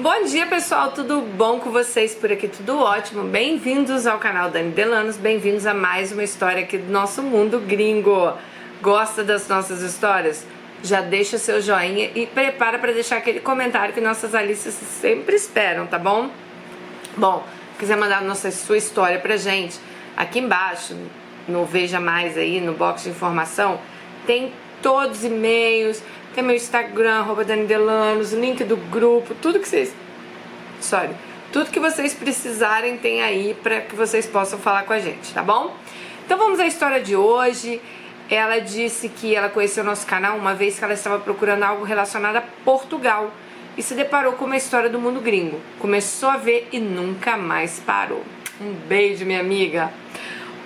Bom dia pessoal, tudo bom com vocês por aqui? Tudo ótimo. Bem-vindos ao canal Dani Delanos, bem-vindos a mais uma história aqui do nosso mundo gringo. Gosta das nossas histórias? Já deixa seu joinha e prepara para deixar aquele comentário que nossas Alices sempre esperam, tá bom? Bom, quiser mandar nossa sua história pra gente, aqui embaixo, no Veja Mais aí, no box de informação, tem todos os e-mails, tem meu Instagram, arroba Dani Delanos, link do grupo, tudo que vocês. Sorry. Tudo que vocês precisarem tem aí para que vocês possam falar com a gente, tá bom? Então vamos à história de hoje. Ela disse que ela conheceu nosso canal uma vez que ela estava procurando algo relacionado a Portugal e se deparou com uma história do mundo gringo. Começou a ver e nunca mais parou. Um beijo, minha amiga.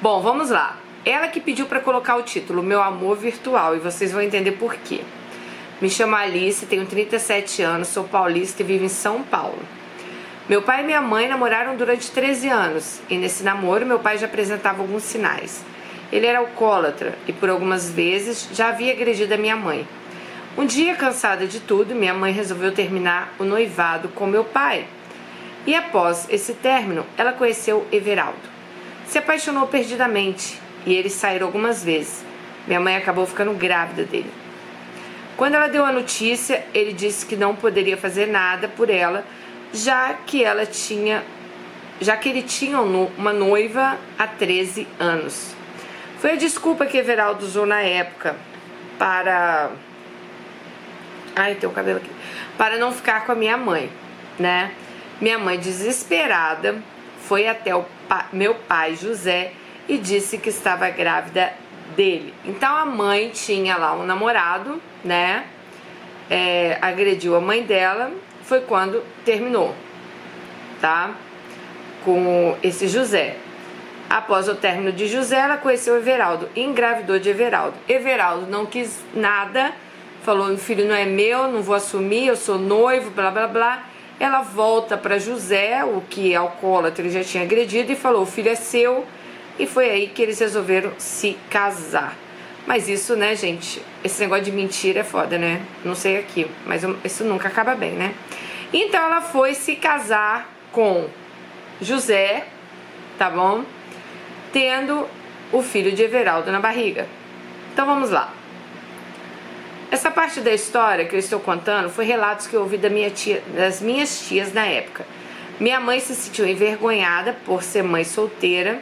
Bom, vamos lá. Ela que pediu para colocar o título Meu Amor Virtual e vocês vão entender por quê. Me chamo Alice, tenho 37 anos, sou paulista e vivo em São Paulo. Meu pai e minha mãe namoraram durante 13 anos e nesse namoro meu pai já apresentava alguns sinais. Ele era alcoólatra e por algumas vezes já havia agredido a minha mãe. Um dia, cansada de tudo, minha mãe resolveu terminar o noivado com meu pai. E após esse término, ela conheceu Everaldo. Se apaixonou perdidamente e eles saíram algumas vezes. Minha mãe acabou ficando grávida dele. Quando ela deu a notícia, ele disse que não poderia fazer nada por ela, já que ela tinha já que ele tinha uma noiva há 13 anos. Foi a desculpa que Everaldo usou na época para Ai, tem o cabelo aqui. Para não ficar com a minha mãe, né? Minha mãe desesperada foi até o pa meu pai José e disse que estava grávida dele. Então a mãe tinha lá um namorado, né? É, agrediu a mãe dela. Foi quando terminou, tá? Com esse José. Após o término de José, ela conheceu Everaldo, engravidou de Everaldo. Everaldo não quis nada, falou: "O filho não é meu, não vou assumir, eu sou noivo, blá blá blá". Ela volta para José, o que é alcoólatra ele já tinha agredido, e falou: "O filho é seu, e foi aí que eles resolveram se casar. Mas isso, né, gente? Esse negócio de mentira é foda, né? Não sei aqui, mas isso nunca acaba bem, né? Então ela foi se casar com José, tá bom? Tendo o filho de Everaldo na barriga. Então vamos lá. Essa parte da história que eu estou contando foi relatos que eu ouvi da minha tia, das minhas tias na época. Minha mãe se sentiu envergonhada por ser mãe solteira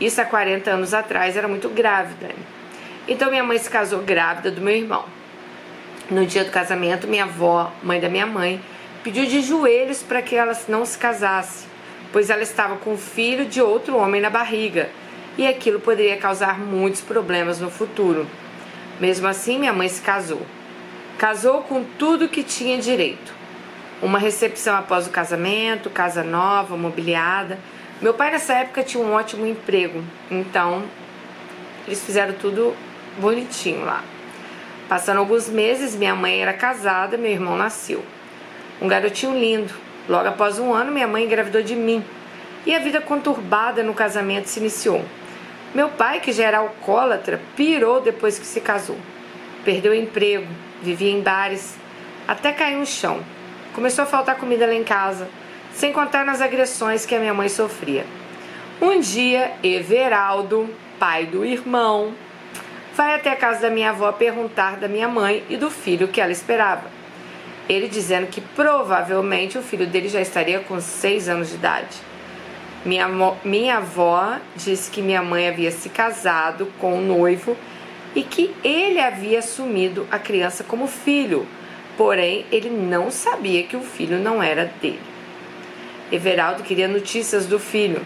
isso há 40 anos atrás era muito grávida. Então minha mãe se casou grávida do meu irmão. No dia do casamento, minha avó, mãe da minha mãe, pediu de joelhos para que ela não se casasse, pois ela estava com o filho de outro homem na barriga e aquilo poderia causar muitos problemas no futuro. Mesmo assim, minha mãe se casou. Casou com tudo que tinha direito. Uma recepção após o casamento, casa nova, mobiliada meu pai nessa época tinha um ótimo emprego, então eles fizeram tudo bonitinho lá. Passando alguns meses, minha mãe era casada, meu irmão nasceu. Um garotinho lindo. Logo após um ano, minha mãe engravidou de mim. E a vida conturbada no casamento se iniciou. Meu pai, que já era alcoólatra, pirou depois que se casou. Perdeu o emprego, vivia em bares, até caiu no chão. Começou a faltar comida lá em casa sem contar nas agressões que a minha mãe sofria. Um dia, Everaldo, pai do irmão, vai até a casa da minha avó perguntar da minha mãe e do filho que ela esperava. Ele dizendo que provavelmente o filho dele já estaria com seis anos de idade. Minha, minha avó disse que minha mãe havia se casado com um noivo e que ele havia assumido a criança como filho, porém ele não sabia que o filho não era dele. Everaldo queria notícias do filho.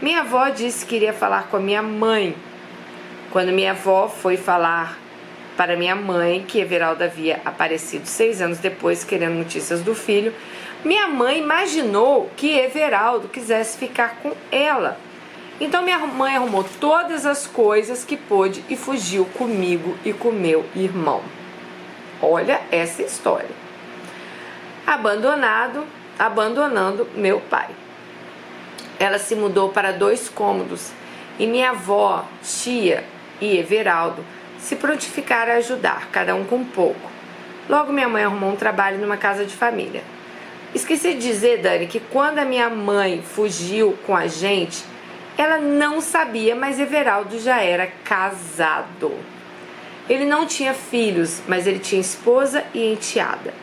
Minha avó disse que iria falar com a minha mãe. Quando minha avó foi falar para minha mãe que Everaldo havia aparecido seis anos depois querendo notícias do filho, minha mãe imaginou que Everaldo quisesse ficar com ela. Então minha mãe arrumou todas as coisas que pôde e fugiu comigo e com meu irmão. Olha essa história. Abandonado, abandonando meu pai. Ela se mudou para dois cômodos e minha avó, tia e Everaldo se prontificaram a ajudar, cada um com pouco. Logo minha mãe arrumou um trabalho numa casa de família. Esqueci de dizer, Dani, que quando a minha mãe fugiu com a gente, ela não sabia, mas Everaldo já era casado. Ele não tinha filhos, mas ele tinha esposa e enteada.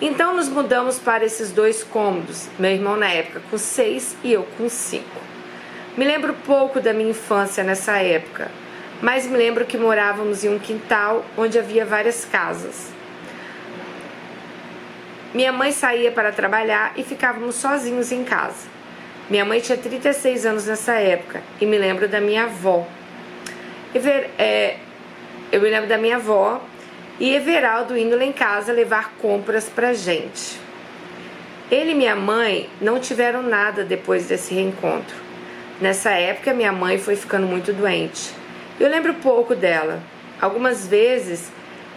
Então nos mudamos para esses dois cômodos, meu irmão na época com seis e eu com cinco. Me lembro pouco da minha infância nessa época, mas me lembro que morávamos em um quintal onde havia várias casas. Minha mãe saía para trabalhar e ficávamos sozinhos em casa. Minha mãe tinha 36 anos nessa época e me lembro da minha avó. É, eu me lembro da minha avó e Everaldo indo lá em casa levar compras pra gente. Ele e minha mãe não tiveram nada depois desse reencontro. Nessa época, minha mãe foi ficando muito doente. Eu lembro pouco dela. Algumas vezes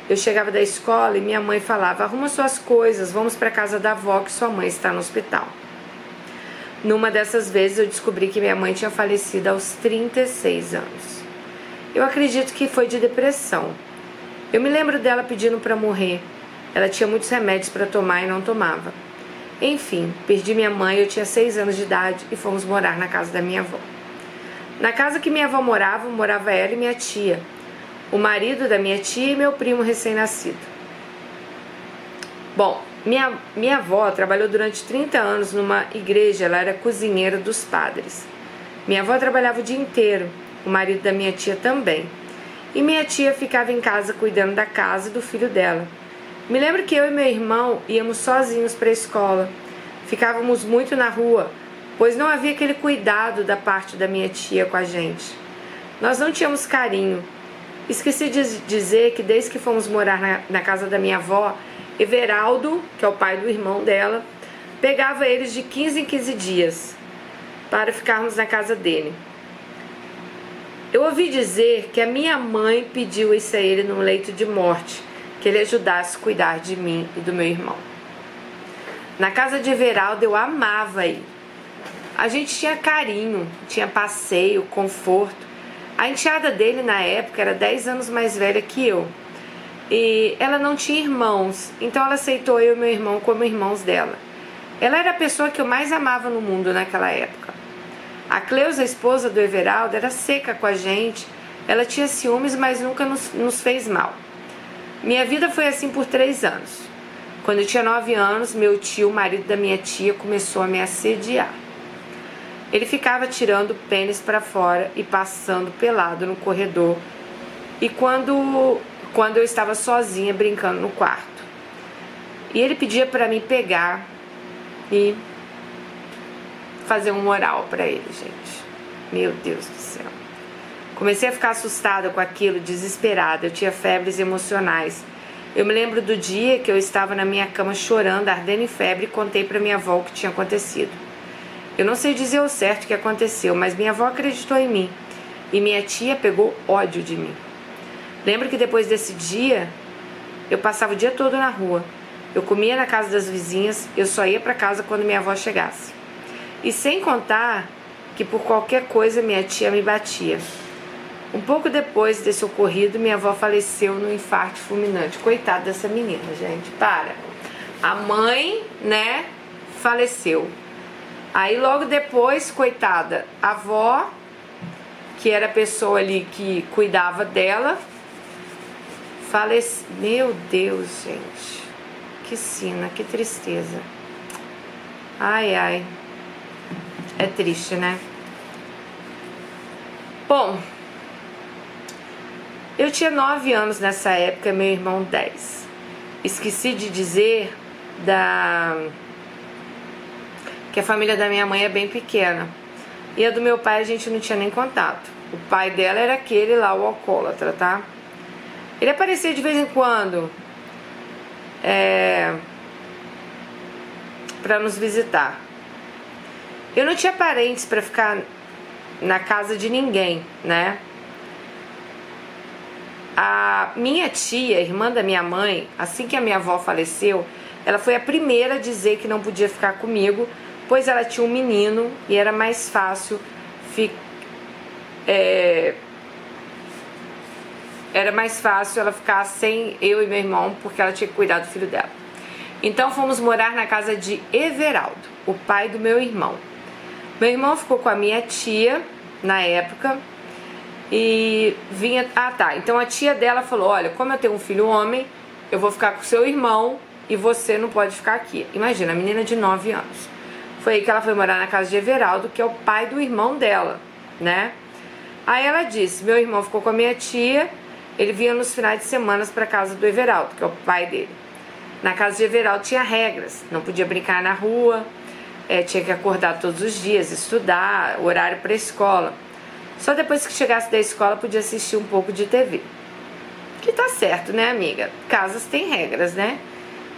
eu chegava da escola e minha mãe falava: arruma suas coisas, vamos para casa da avó que sua mãe está no hospital. Numa dessas vezes eu descobri que minha mãe tinha falecido aos 36 anos. Eu acredito que foi de depressão. Eu me lembro dela pedindo para morrer. Ela tinha muitos remédios para tomar e não tomava. Enfim, perdi minha mãe, eu tinha seis anos de idade e fomos morar na casa da minha avó. Na casa que minha avó morava, morava ela e minha tia, o marido da minha tia e meu primo recém-nascido. Bom, minha, minha avó trabalhou durante 30 anos numa igreja, ela era cozinheira dos padres. Minha avó trabalhava o dia inteiro, o marido da minha tia também. E minha tia ficava em casa cuidando da casa e do filho dela. Me lembro que eu e meu irmão íamos sozinhos para a escola. Ficávamos muito na rua, pois não havia aquele cuidado da parte da minha tia com a gente. Nós não tínhamos carinho. Esqueci de dizer que desde que fomos morar na, na casa da minha avó, Everaldo, que é o pai do irmão dela, pegava eles de 15 em 15 dias para ficarmos na casa dele. Eu ouvi dizer que a minha mãe pediu isso a ele no leito de morte, que ele ajudasse a cuidar de mim e do meu irmão. Na casa de Everaldo eu amava ir. A gente tinha carinho, tinha passeio, conforto. A enteada dele na época era 10 anos mais velha que eu. E ela não tinha irmãos, então ela aceitou eu e meu irmão como irmãos dela. Ela era a pessoa que eu mais amava no mundo naquela época. A Cleusa, esposa do Everaldo, era seca com a gente. Ela tinha ciúmes, mas nunca nos, nos fez mal. Minha vida foi assim por três anos. Quando eu tinha nove anos, meu tio, o marido da minha tia, começou a me assediar. Ele ficava tirando pênis para fora e passando pelado no corredor. E quando quando eu estava sozinha brincando no quarto. E ele pedia para mim pegar e fazer um moral para ele, gente. Meu Deus do céu. Comecei a ficar assustada com aquilo, desesperada. Eu tinha febres emocionais. Eu me lembro do dia que eu estava na minha cama chorando, ardendo em febre, e contei para minha avó o que tinha acontecido. Eu não sei dizer o certo o que aconteceu, mas minha avó acreditou em mim. E minha tia pegou ódio de mim. Lembro que depois desse dia, eu passava o dia todo na rua. Eu comia na casa das vizinhas, eu só ia para casa quando minha avó chegasse. E sem contar que por qualquer coisa minha tia me batia. Um pouco depois desse ocorrido, minha avó faleceu no infarto fulminante. Coitada dessa menina, gente. Para. A mãe, né, faleceu. Aí logo depois, coitada, a avó, que era a pessoa ali que cuidava dela, Falece... Meu Deus, gente. Que sina, que tristeza. Ai, ai. É triste, né? Bom, eu tinha nove anos nessa época, meu irmão dez. Esqueci de dizer da que a família da minha mãe é bem pequena. E a do meu pai a gente não tinha nem contato. O pai dela era aquele lá, o alcoólatra, tá? Ele aparecia de vez em quando é, para nos visitar. Eu não tinha parentes para ficar na casa de ninguém, né? A minha tia, irmã da minha mãe, assim que a minha avó faleceu, ela foi a primeira a dizer que não podia ficar comigo, pois ela tinha um menino e era mais fácil. É, era mais fácil ela ficar sem eu e meu irmão, porque ela tinha que cuidar do filho dela. Então fomos morar na casa de Everaldo, o pai do meu irmão. Meu irmão ficou com a minha tia na época e vinha. Ah, tá. Então a tia dela falou: Olha, como eu tenho um filho homem, eu vou ficar com seu irmão e você não pode ficar aqui. Imagina, a menina de 9 anos. Foi aí que ela foi morar na casa de Everaldo, que é o pai do irmão dela, né? Aí ela disse: Meu irmão ficou com a minha tia, ele vinha nos finais de semana para casa do Everaldo, que é o pai dele. Na casa de Everaldo tinha regras, não podia brincar na rua, é, tinha que acordar todos os dias, estudar, horário para escola. Só depois que chegasse da escola podia assistir um pouco de TV. Que tá certo, né, amiga? Casas têm regras, né?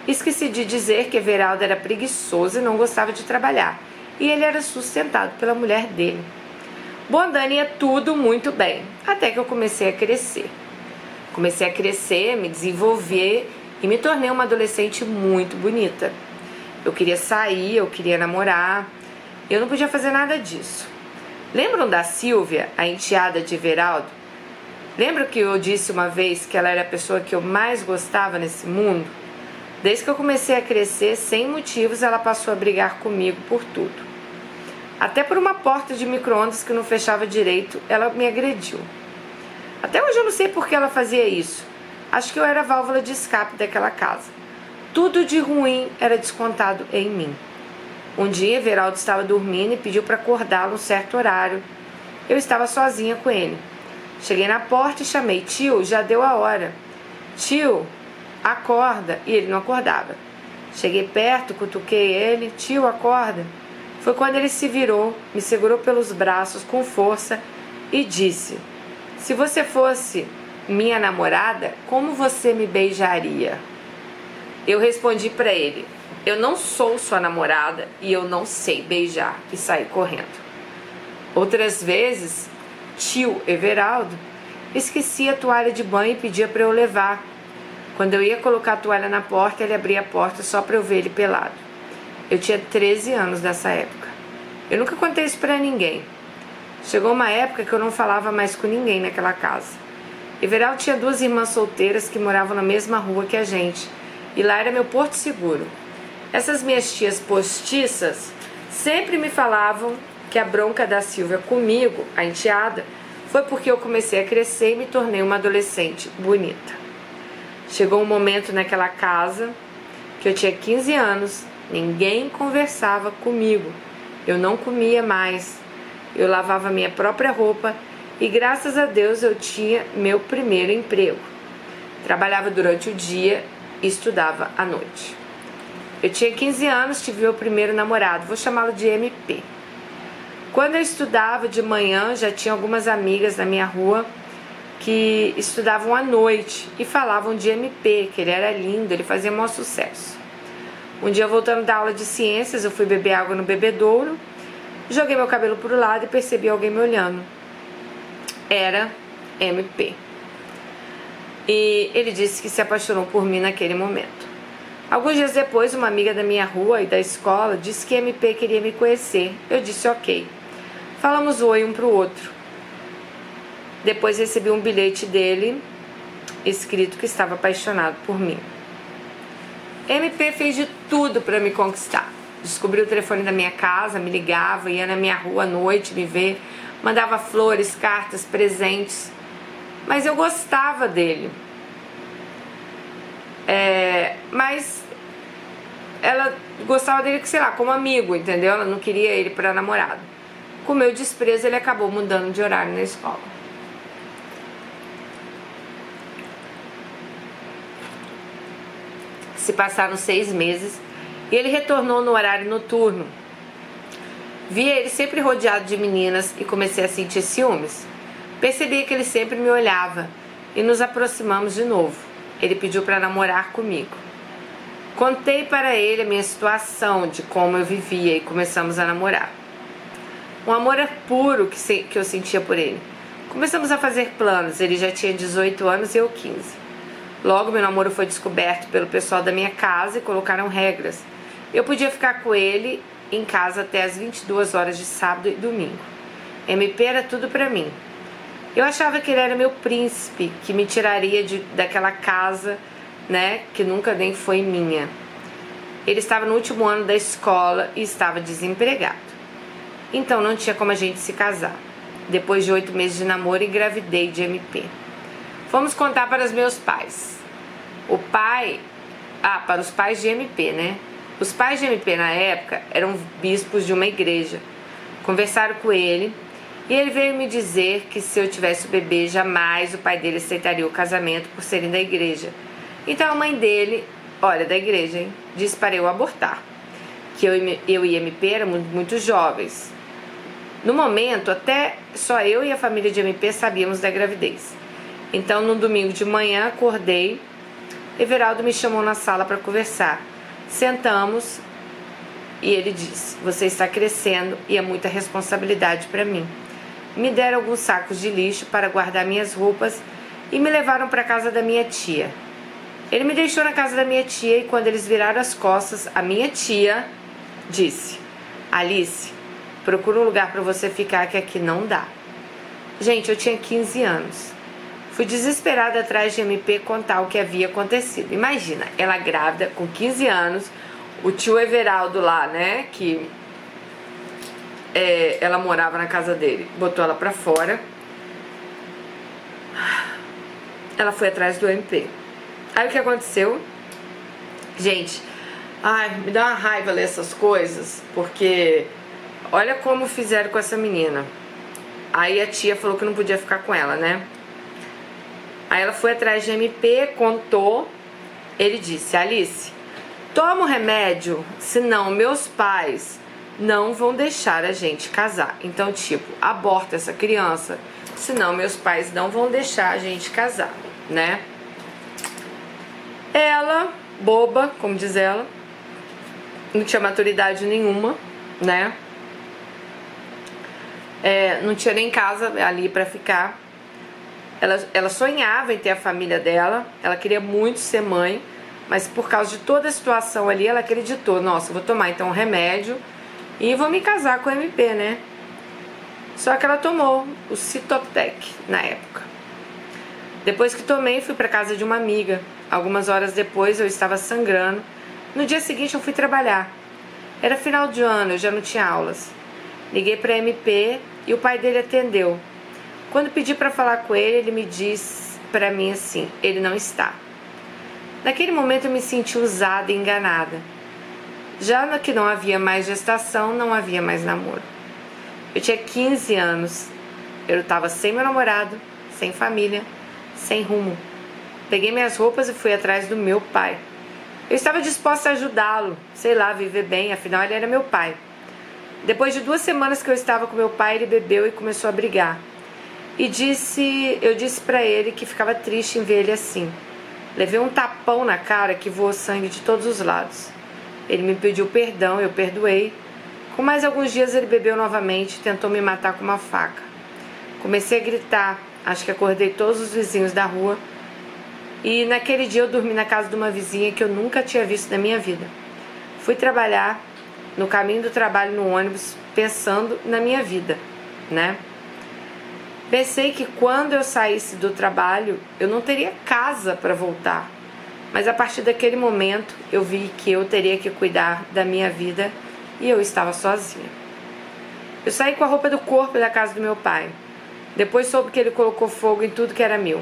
Esqueci de dizer que Everaldo era preguiçoso e não gostava de trabalhar, e ele era sustentado pela mulher dele. Bom, Dani, é tudo muito bem, até que eu comecei a crescer. Comecei a crescer, me desenvolver e me tornei uma adolescente muito bonita. Eu queria sair, eu queria namorar, eu não podia fazer nada disso. Lembram da Silvia, a enteada de Everaldo? Lembra que eu disse uma vez que ela era a pessoa que eu mais gostava nesse mundo? Desde que eu comecei a crescer, sem motivos, ela passou a brigar comigo por tudo. Até por uma porta de micro-ondas que não fechava direito, ela me agrediu. Até hoje eu não sei por que ela fazia isso. Acho que eu era a válvula de escape daquela casa. Tudo de ruim era descontado em mim. Um dia, Everaldo estava dormindo e pediu para acordá-lo um certo horário. Eu estava sozinha com ele. Cheguei na porta e chamei: Tio, já deu a hora. Tio, acorda. E ele não acordava. Cheguei perto, cutuquei ele: Tio, acorda. Foi quando ele se virou, me segurou pelos braços com força e disse: Se você fosse minha namorada, como você me beijaria? Eu respondi para ele: eu não sou sua namorada e eu não sei beijar e sair correndo. Outras vezes, tio Everaldo esquecia a toalha de banho e pedia para eu levar. Quando eu ia colocar a toalha na porta, ele abria a porta só para eu ver ele pelado. Eu tinha 13 anos nessa época. Eu nunca contei isso para ninguém. Chegou uma época que eu não falava mais com ninguém naquela casa. Everaldo tinha duas irmãs solteiras que moravam na mesma rua que a gente, e lá era meu porto seguro. Essas minhas tias postiças sempre me falavam que a bronca da Silvia comigo, a enteada, foi porque eu comecei a crescer e me tornei uma adolescente bonita. Chegou um momento naquela casa que eu tinha 15 anos, ninguém conversava comigo, eu não comia mais, eu lavava minha própria roupa e graças a Deus eu tinha meu primeiro emprego. Trabalhava durante o dia e estudava à noite. Eu tinha 15 anos, tive meu primeiro namorado, vou chamá-lo de MP. Quando eu estudava de manhã, já tinha algumas amigas na minha rua que estudavam à noite e falavam de MP, que ele era lindo, ele fazia maior sucesso. Um dia, voltando da aula de ciências, eu fui beber água no bebedouro, joguei meu cabelo para o lado e percebi alguém me olhando. Era MP. E ele disse que se apaixonou por mim naquele momento. Alguns dias depois, uma amiga da minha rua e da escola disse que MP queria me conhecer. Eu disse ok. Falamos oi um para o outro. Depois recebi um bilhete dele escrito que estava apaixonado por mim. MP fez de tudo para me conquistar. Descobriu o telefone da minha casa, me ligava, ia na minha rua à noite me ver, mandava flores, cartas, presentes. Mas eu gostava dele. É, mas ela gostava dele, sei lá, como amigo, entendeu? Ela não queria ele para namorado. Com meu desprezo, ele acabou mudando de horário na escola. Se passaram seis meses e ele retornou no horário noturno. Via ele sempre rodeado de meninas e comecei a sentir ciúmes. Percebi que ele sempre me olhava e nos aproximamos de novo. Ele pediu para namorar comigo. Contei para ele a minha situação, de como eu vivia e começamos a namorar. Um amor puro que, se, que eu sentia por ele. Começamos a fazer planos, ele já tinha 18 anos e eu 15. Logo, meu namoro foi descoberto pelo pessoal da minha casa e colocaram regras. Eu podia ficar com ele em casa até as 22 horas de sábado e domingo. MP era tudo para mim. Eu achava que ele era meu príncipe, que me tiraria de, daquela casa né, que nunca nem foi minha. Ele estava no último ano da escola e estava desempregado. Então não tinha como a gente se casar. Depois de oito meses de namoro, engravidei de MP. Fomos contar para os meus pais. O pai. Ah, para os pais de MP, né? Os pais de MP na época eram bispos de uma igreja. Conversaram com ele e ele veio me dizer que se eu tivesse o bebê, jamais o pai dele aceitaria o casamento por serem da igreja. Então a mãe dele, olha, da igreja, hein, disse para eu abortar. Que eu, eu e MP éramos muito jovens. No momento, até só eu e a família de MP sabíamos da gravidez. Então, no domingo de manhã, acordei. Everaldo me chamou na sala para conversar. Sentamos e ele disse: Você está crescendo e é muita responsabilidade para mim me deram alguns sacos de lixo para guardar minhas roupas e me levaram para a casa da minha tia. Ele me deixou na casa da minha tia e quando eles viraram as costas, a minha tia disse: Alice, procura um lugar para você ficar que aqui não dá. Gente, eu tinha 15 anos. Fui desesperada atrás de MP contar o que havia acontecido. Imagina, ela grávida, com 15 anos, o tio Everaldo lá, né, que é, ela morava na casa dele, botou ela pra fora. Ela foi atrás do MP. Aí o que aconteceu? Gente, ai, me dá uma raiva ler essas coisas, porque olha como fizeram com essa menina. Aí a tia falou que não podia ficar com ela, né? Aí ela foi atrás de MP, contou. Ele disse: Alice, toma o remédio, senão meus pais não vão deixar a gente casar. Então, tipo, aborta essa criança, senão meus pais não vão deixar a gente casar, né? Ela, boba, como diz ela, não tinha maturidade nenhuma, né? É, não tinha nem casa ali para ficar. Ela, ela sonhava em ter a família dela, ela queria muito ser mãe, mas por causa de toda a situação ali, ela acreditou: nossa, vou tomar então um remédio e vou me casar com o MP, né? Só que ela tomou o Citotec na época. Depois que tomei, fui para casa de uma amiga. Algumas horas depois eu estava sangrando. No dia seguinte eu fui trabalhar. Era final de ano, eu já não tinha aulas. Liguei para MP e o pai dele atendeu. Quando pedi para falar com ele, ele me disse para mim assim: ele não está. Naquele momento eu me senti usada e enganada. Já no que não havia mais gestação, não havia mais namoro. Eu tinha 15 anos. Eu estava sem meu namorado, sem família, sem rumo. Peguei minhas roupas e fui atrás do meu pai. Eu estava disposta a ajudá-lo, sei lá, viver bem, afinal ele era meu pai. Depois de duas semanas que eu estava com meu pai, ele bebeu e começou a brigar. E disse, eu disse para ele que ficava triste em ver ele assim. Levei um tapão na cara que voou sangue de todos os lados. Ele me pediu perdão, eu perdoei. Com mais alguns dias ele bebeu novamente e tentou me matar com uma faca. Comecei a gritar, acho que acordei todos os vizinhos da rua. E naquele dia eu dormi na casa de uma vizinha que eu nunca tinha visto na minha vida. Fui trabalhar no caminho do trabalho no ônibus pensando na minha vida, né? Pensei que quando eu saísse do trabalho eu não teria casa para voltar mas a partir daquele momento eu vi que eu teria que cuidar da minha vida e eu estava sozinha. Eu saí com a roupa do corpo da casa do meu pai. Depois soube que ele colocou fogo em tudo que era meu.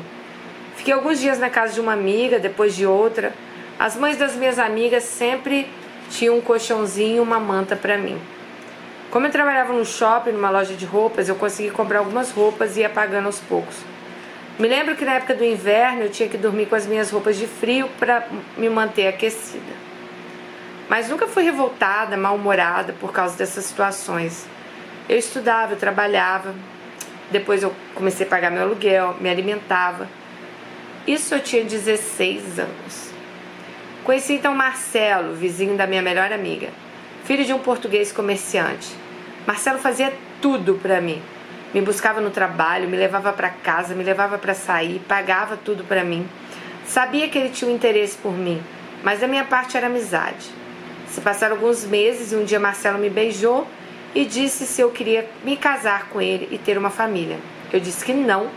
Fiquei alguns dias na casa de uma amiga, depois de outra. As mães das minhas amigas sempre tinham um colchãozinho e uma manta para mim. Como eu trabalhava no shopping, numa loja de roupas, eu consegui comprar algumas roupas e ia pagando aos poucos. Me lembro que na época do inverno eu tinha que dormir com as minhas roupas de frio para me manter aquecida. Mas nunca fui revoltada, mal-humorada por causa dessas situações. Eu estudava, eu trabalhava, depois eu comecei a pagar meu aluguel, me alimentava. Isso eu tinha 16 anos. Conheci então Marcelo, vizinho da minha melhor amiga, filho de um português comerciante. Marcelo fazia tudo para mim me buscava no trabalho, me levava para casa, me levava para sair, pagava tudo para mim. Sabia que ele tinha um interesse por mim, mas da minha parte era amizade. Se passaram alguns meses e um dia Marcelo me beijou e disse se eu queria me casar com ele e ter uma família. Eu disse que não,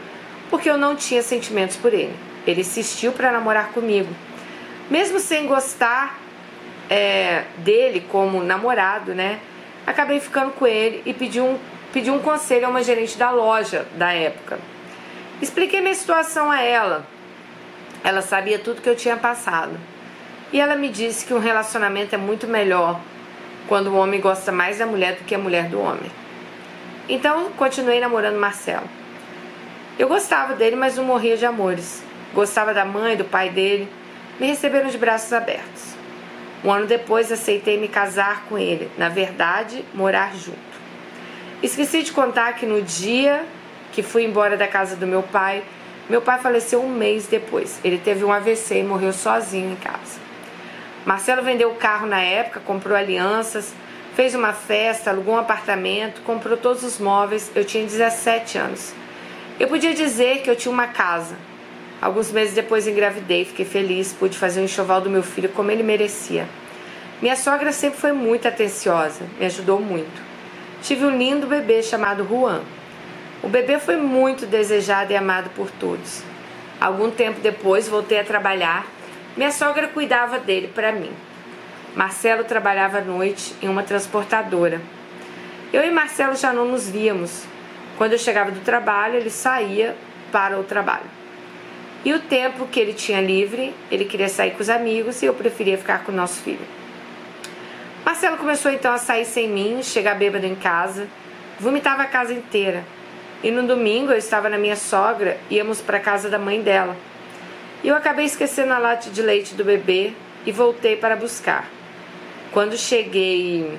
porque eu não tinha sentimentos por ele. Ele insistiu para namorar comigo. Mesmo sem gostar, é, dele como namorado, né? Acabei ficando com ele e pedi um, pedi um conselho a uma gerente da loja da época. Expliquei minha situação a ela. Ela sabia tudo que eu tinha passado. E ela me disse que um relacionamento é muito melhor quando o homem gosta mais da mulher do que a mulher do homem. Então, continuei namorando Marcelo. Eu gostava dele, mas não morria de amores. Gostava da mãe, do pai dele. Me receberam de braços abertos. Um ano depois, aceitei me casar com ele. Na verdade, morar junto. Esqueci de contar que no dia que fui embora da casa do meu pai, meu pai faleceu um mês depois. Ele teve um AVC e morreu sozinho em casa. Marcelo vendeu o carro na época, comprou alianças, fez uma festa, alugou um apartamento, comprou todos os móveis. Eu tinha 17 anos. Eu podia dizer que eu tinha uma casa. Alguns meses depois engravidei, fiquei feliz, pude fazer o enxoval do meu filho como ele merecia. Minha sogra sempre foi muito atenciosa, me ajudou muito. Tive um lindo bebê chamado Juan. O bebê foi muito desejado e amado por todos. Algum tempo depois voltei a trabalhar. Minha sogra cuidava dele para mim. Marcelo trabalhava à noite em uma transportadora. Eu e Marcelo já não nos víamos. Quando eu chegava do trabalho, ele saía para o trabalho. E o tempo que ele tinha livre, ele queria sair com os amigos e eu preferia ficar com o nosso filho. Marcelo começou então a sair sem mim, chegar bêbado em casa, vomitava a casa inteira. E no domingo eu estava na minha sogra, íamos para a casa da mãe dela. E eu acabei esquecendo a lata de leite do bebê e voltei para buscar. Quando cheguei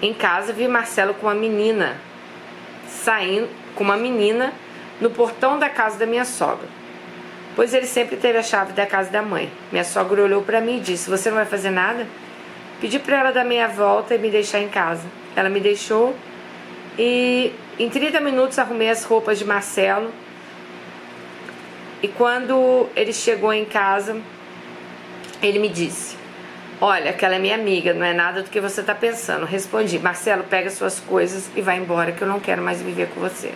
em casa, vi Marcelo com uma menina saindo com uma menina no portão da casa da minha sogra. Pois ele sempre teve a chave da casa da mãe. Minha sogra olhou para mim e disse: "Você não vai fazer nada?" Pedi para ela dar meia volta e me deixar em casa. Ela me deixou e em 30 minutos arrumei as roupas de Marcelo. E quando ele chegou em casa, ele me disse: Olha, aquela é minha amiga, não é nada do que você está pensando. Respondi: Marcelo, pega suas coisas e vai embora, que eu não quero mais viver com você.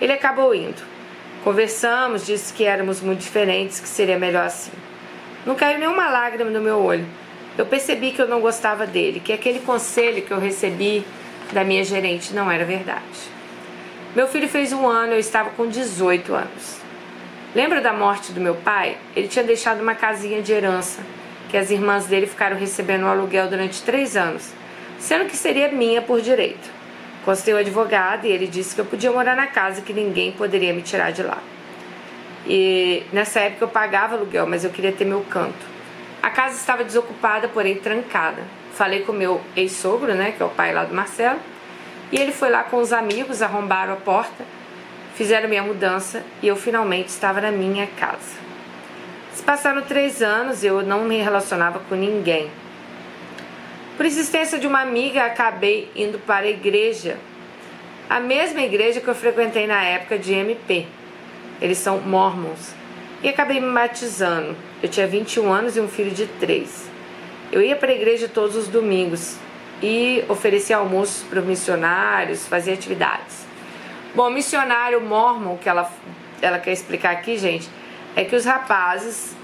Ele acabou indo. Conversamos, disse que éramos muito diferentes, que seria melhor assim. Não caiu nenhuma lágrima no meu olho. Eu percebi que eu não gostava dele, que aquele conselho que eu recebi da minha gerente não era verdade. Meu filho fez um ano, eu estava com 18 anos. Lembra da morte do meu pai? Ele tinha deixado uma casinha de herança, que as irmãs dele ficaram recebendo o aluguel durante três anos, sendo que seria minha por direito. Constei o advogado e ele disse que eu podia morar na casa e que ninguém poderia me tirar de lá. E nessa época eu pagava aluguel, mas eu queria ter meu canto. A casa estava desocupada, porém trancada. Falei com meu ex-sogro, né, que é o pai lá do Marcelo, e ele foi lá com os amigos, arrombaram a porta, fizeram minha mudança e eu finalmente estava na minha casa. Se passaram três anos, eu não me relacionava com ninguém. Por insistência de uma amiga, acabei indo para a igreja, a mesma igreja que eu frequentei na época de MP. Eles são mormons. E acabei me batizando. Eu tinha 21 anos e um filho de 3. Eu ia para a igreja todos os domingos e oferecia almoços para os missionários, fazia atividades. Bom, missionário mormon, que ela, ela quer explicar aqui, gente, é que os rapazes,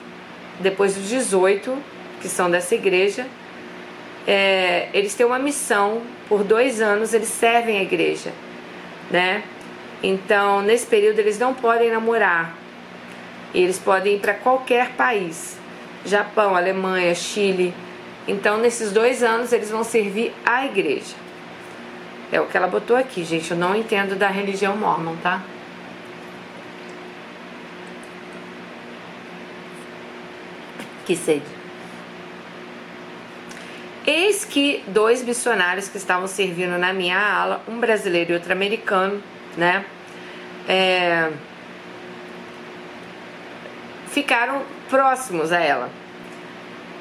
depois dos 18, que são dessa igreja, é, eles têm uma missão, por dois anos eles servem a igreja, né? Então, nesse período, eles não podem namorar, eles podem ir para qualquer país Japão, Alemanha, Chile, então, nesses dois anos, eles vão servir a igreja. É o que ela botou aqui, gente. Eu não entendo da religião mormon, tá? Que sede. Eis que dois missionários que estavam servindo na minha ala, um brasileiro e outro americano, né? É, ficaram próximos a ela.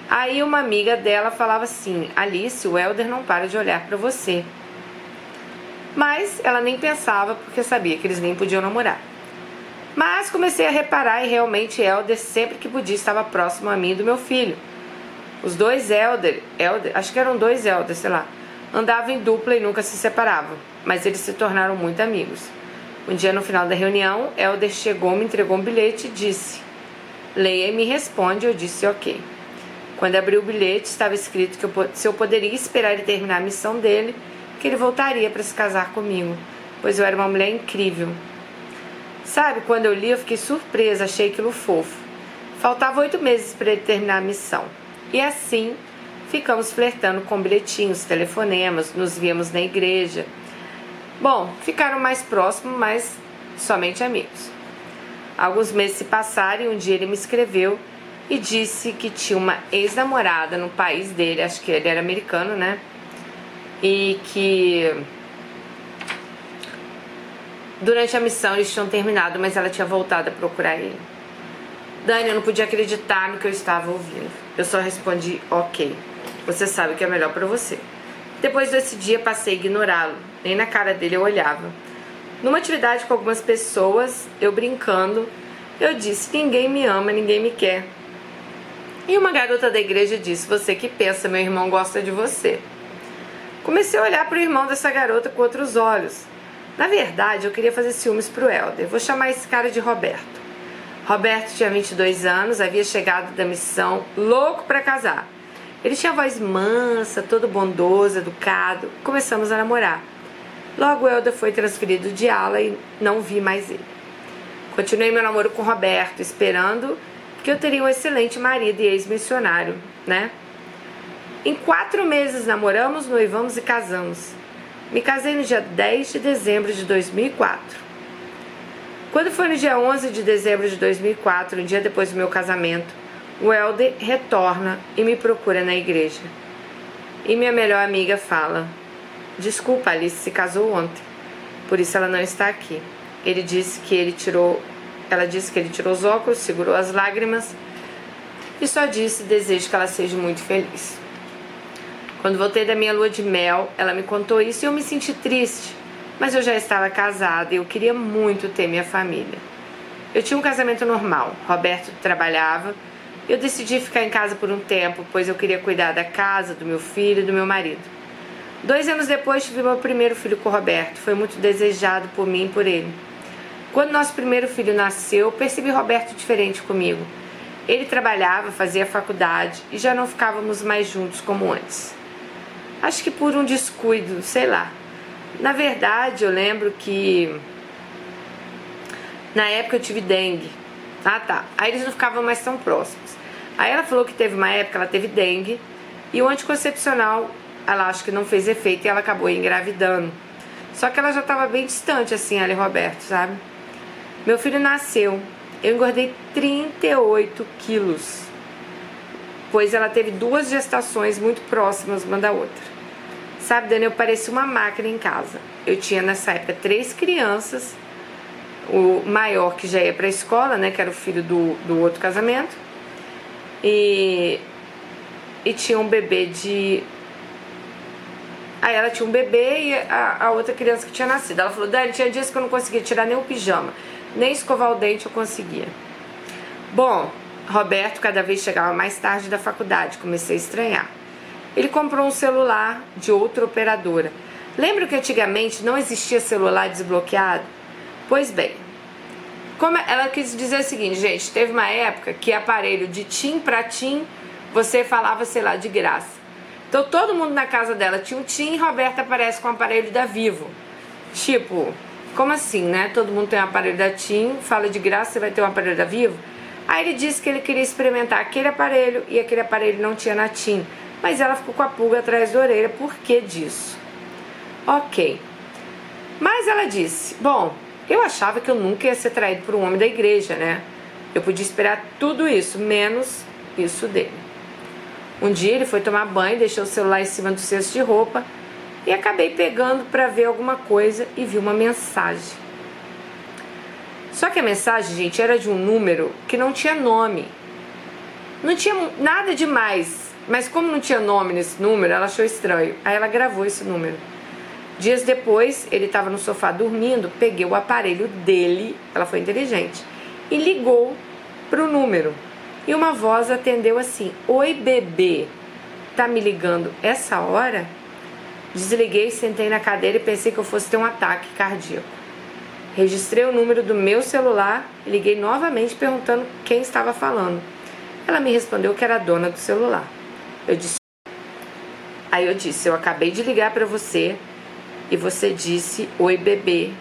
Aí uma amiga dela falava assim: Alice, o Helder não para de olhar para você. Mas ela nem pensava porque sabia que eles nem podiam namorar. Mas comecei a reparar e realmente Helder sempre que podia estava próximo a mim e do meu filho. Os dois Helder, Helder, acho que eram dois Helder, sei lá, andavam em dupla e nunca se separavam, mas eles se tornaram muito amigos. Um dia no final da reunião, Helder chegou, me entregou um bilhete e disse: Leia e me responde. Eu disse: Ok. Quando abri o bilhete, estava escrito que eu, se eu poderia esperar ele terminar a missão dele, que ele voltaria para se casar comigo, pois eu era uma mulher incrível. Sabe, quando eu li, eu fiquei surpresa, achei aquilo fofo. Faltava oito meses para ele terminar a missão. E assim, ficamos flertando com bilhetinhos, telefonemas, nos víamos na igreja. Bom, ficaram mais próximos, mas somente amigos. Alguns meses se passaram e um dia ele me escreveu e disse que tinha uma ex-namorada no país dele, acho que ele era americano, né? E que durante a missão eles tinham terminado, mas ela tinha voltado a procurar ele. Dani, eu não podia acreditar no que eu estava ouvindo. Eu só respondi, ok. Você sabe o que é melhor para você. Depois desse dia passei a ignorá-lo. Nem na cara dele eu olhava. Numa atividade com algumas pessoas, eu brincando, eu disse: Ninguém me ama, ninguém me quer. E uma garota da igreja disse: Você que pensa, meu irmão gosta de você. Comecei a olhar para o irmão dessa garota com outros olhos. Na verdade, eu queria fazer ciúmes para o Helder. Vou chamar esse cara de Roberto. Roberto tinha 22 anos, havia chegado da missão louco para casar. Ele tinha voz mansa, todo bondoso, educado. Começamos a namorar. Logo, Helder foi transferido de ala e não vi mais ele. Continuei meu namoro com Roberto, esperando que eu teria um excelente marido e ex-missionário, né? Em quatro meses namoramos, noivamos e casamos. Me casei no dia 10 de dezembro de 2004. Quando foi no dia 11 de dezembro de 2004, um dia depois do meu casamento, o Helder retorna e me procura na igreja. E minha melhor amiga fala: Desculpa, Alice se casou ontem, por isso ela não está aqui. Ele disse que ele tirou, ela disse que ele tirou os óculos, segurou as lágrimas e só disse: Desejo que ela seja muito feliz. Quando voltei da minha lua de mel, ela me contou isso e eu me senti triste mas eu já estava casada e eu queria muito ter minha família. Eu tinha um casamento normal, Roberto trabalhava, eu decidi ficar em casa por um tempo, pois eu queria cuidar da casa, do meu filho e do meu marido. Dois anos depois tive meu primeiro filho com Roberto, foi muito desejado por mim e por ele. Quando nosso primeiro filho nasceu, percebi Roberto diferente comigo. Ele trabalhava, fazia faculdade e já não ficávamos mais juntos como antes. Acho que por um descuido, sei lá. Na verdade, eu lembro que na época eu tive dengue. Ah, tá. Aí eles não ficavam mais tão próximos. Aí ela falou que teve uma época ela teve dengue e o anticoncepcional ela acho que não fez efeito e ela acabou engravidando. Só que ela já estava bem distante assim, ali Roberto, sabe? Meu filho nasceu. Eu engordei 38 quilos. Pois ela teve duas gestações muito próximas uma da outra. Sabe, Dani, eu parecia uma máquina em casa. Eu tinha nessa época três crianças, o maior que já ia para a escola, né, que era o filho do, do outro casamento, e, e tinha um bebê de. Aí ela tinha um bebê e a, a outra criança que tinha nascido. Ela falou: Dani, tinha dias que eu não conseguia tirar nem o pijama, nem escovar o dente eu conseguia. Bom, Roberto cada vez chegava mais tarde da faculdade, comecei a estranhar ele comprou um celular de outra operadora. Lembra que antigamente não existia celular desbloqueado? Pois bem, como ela quis dizer o seguinte, gente, teve uma época que aparelho de TIM para TIM você falava, sei lá, de graça. Então todo mundo na casa dela tinha um TIM e Roberta aparece com o aparelho da Vivo. Tipo, como assim, né? Todo mundo tem um aparelho da TIM, fala de graça, você vai ter um aparelho da Vivo? Aí ele disse que ele queria experimentar aquele aparelho e aquele aparelho não tinha na TIM mas ela ficou com a pulga atrás da orelha. Por que disso? Ok. Mas ela disse: Bom, eu achava que eu nunca ia ser traído por um homem da igreja, né? Eu podia esperar tudo isso, menos isso dele. Um dia ele foi tomar banho, deixou o celular em cima do cesto de roupa e acabei pegando para ver alguma coisa e vi uma mensagem. Só que a mensagem, gente, era de um número que não tinha nome. Não tinha nada demais. Mas como não tinha nome nesse número, ela achou estranho. Aí ela gravou esse número. Dias depois, ele estava no sofá dormindo, peguei o aparelho dele, ela foi inteligente, e ligou para o número. E uma voz atendeu assim: Oi, bebê, tá me ligando essa hora? Desliguei, sentei na cadeira e pensei que eu fosse ter um ataque cardíaco. Registrei o número do meu celular e liguei novamente perguntando quem estava falando. Ela me respondeu que era dona do celular. Eu disse. Aí eu disse: Eu acabei de ligar para você e você disse oi bebê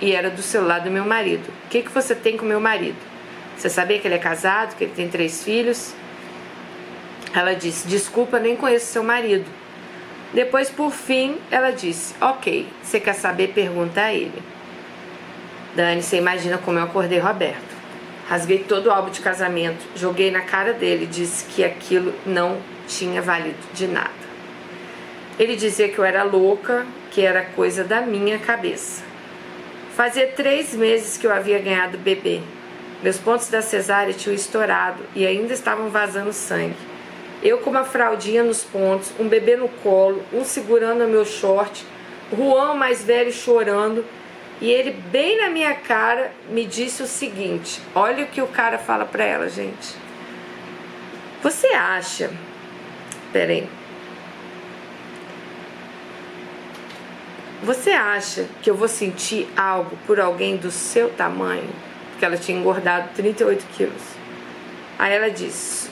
e era do celular do meu marido. O que, que você tem com meu marido? Você sabia que ele é casado, que ele tem três filhos? Ela disse: Desculpa, nem conheço seu marido. Depois, por fim, ela disse: Ok, você quer saber? Pergunta a ele. Dani, você imagina como eu acordei Roberto. Rasguei todo o álbum de casamento, joguei na cara dele disse que aquilo não tinha valido de nada. Ele dizia que eu era louca, que era coisa da minha cabeça. Fazia três meses que eu havia ganhado bebê. Meus pontos da cesárea tinham estourado e ainda estavam vazando sangue. Eu com uma fraldinha nos pontos, um bebê no colo, um segurando o meu short, Juan mais velho chorando e ele, bem na minha cara, me disse o seguinte: olha o que o cara fala pra ela, gente. Você acha. Peraí. Você acha que eu vou sentir algo por alguém do seu tamanho? Porque ela tinha engordado 38 quilos. Aí ela disse: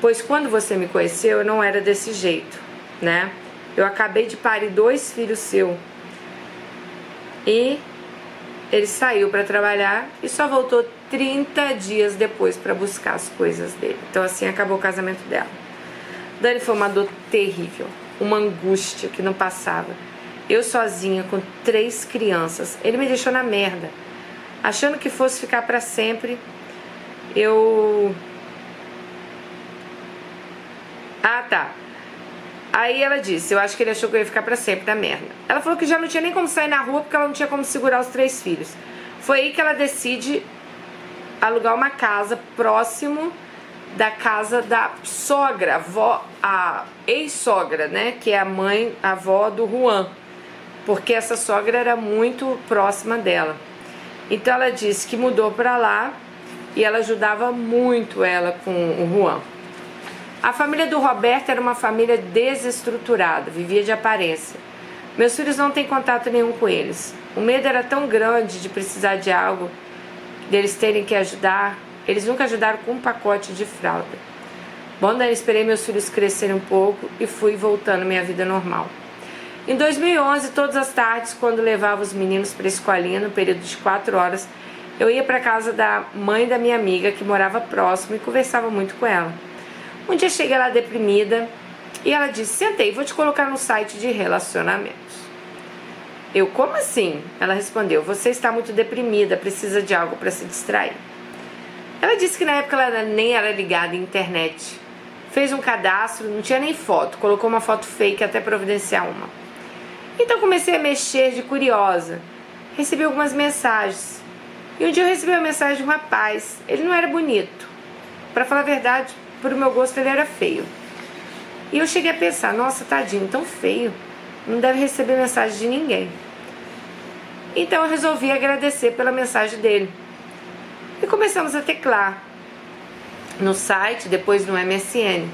Pois quando você me conheceu, eu não era desse jeito, né? Eu acabei de parir dois filhos seus e ele saiu para trabalhar e só voltou 30 dias depois para buscar as coisas dele. Então assim acabou o casamento dela. Dani foi uma dor terrível, uma angústia que não passava. Eu sozinha com três crianças, ele me deixou na merda. Achando que fosse ficar para sempre, eu Ah, tá. Aí ela disse: Eu acho que ele achou que eu ia ficar para sempre na merda. Ela falou que já não tinha nem como sair na rua porque ela não tinha como segurar os três filhos. Foi aí que ela decide alugar uma casa próximo da casa da sogra, avó, a ex-sogra, né? Que é a mãe, a avó do Juan. Porque essa sogra era muito próxima dela. Então ela disse que mudou para lá e ela ajudava muito ela com o Juan. A família do Roberto era uma família desestruturada, vivia de aparência. Meus filhos não têm contato nenhum com eles. O medo era tão grande de precisar de algo, deles terem que ajudar. Eles nunca ajudaram com um pacote de fralda. Bom, daí esperei meus filhos crescerem um pouco e fui voltando minha vida normal. Em 2011, todas as tardes, quando levava os meninos para a escolinha, no período de quatro horas, eu ia para casa da mãe da minha amiga, que morava próximo, e conversava muito com ela. Um dia cheguei lá deprimida e ela disse: Sentei, vou te colocar no site de relacionamentos. Eu, como assim? Ela respondeu: Você está muito deprimida, precisa de algo para se distrair. Ela disse que na época ela nem era ligada à internet. Fez um cadastro, não tinha nem foto, colocou uma foto fake até providenciar uma. Então comecei a mexer de curiosa. Recebi algumas mensagens. E um dia eu recebi uma mensagem de um rapaz. Ele não era bonito. Para falar a verdade, pro meu gosto ele era feio. E eu cheguei a pensar, nossa, tadinho, tão feio, não deve receber mensagem de ninguém. Então eu resolvi agradecer pela mensagem dele. E começamos a teclar no site, depois no MSN.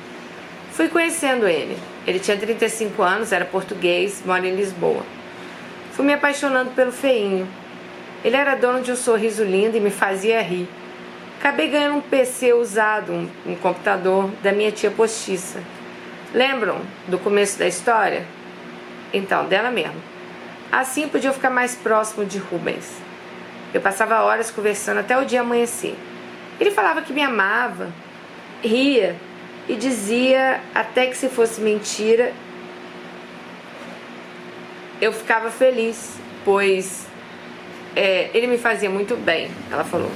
Fui conhecendo ele. Ele tinha 35 anos, era português, mora em Lisboa. Fui me apaixonando pelo feinho. Ele era dono de um sorriso lindo e me fazia rir. Acabei ganhando um PC usado, um, um computador da minha tia postiça. Lembram do começo da história? Então, dela mesmo. Assim podia ficar mais próximo de Rubens. Eu passava horas conversando até o dia amanhecer. Ele falava que me amava, ria e dizia até que se fosse mentira, eu ficava feliz, pois é, ele me fazia muito bem, ela falou.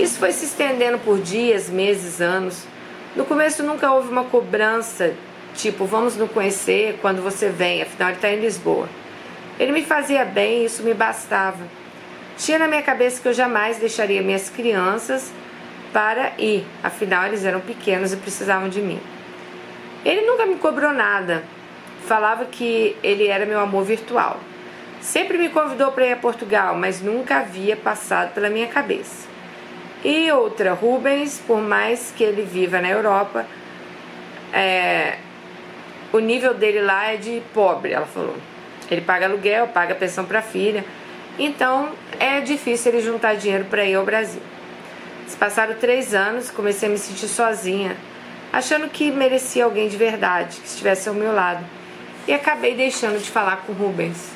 Isso foi se estendendo por dias, meses, anos. No começo nunca houve uma cobrança, tipo, vamos nos conhecer quando você vem, afinal ele está em Lisboa. Ele me fazia bem, isso me bastava. Tinha na minha cabeça que eu jamais deixaria minhas crianças para ir, afinal eles eram pequenos e precisavam de mim. Ele nunca me cobrou nada, falava que ele era meu amor virtual. Sempre me convidou para ir a Portugal, mas nunca havia passado pela minha cabeça. E outra, Rubens, por mais que ele viva na Europa, é, o nível dele lá é de pobre, ela falou. Ele paga aluguel, paga pensão para filha, então é difícil ele juntar dinheiro para ir ao Brasil. Se passaram três anos, comecei a me sentir sozinha, achando que merecia alguém de verdade, que estivesse ao meu lado. E acabei deixando de falar com Rubens.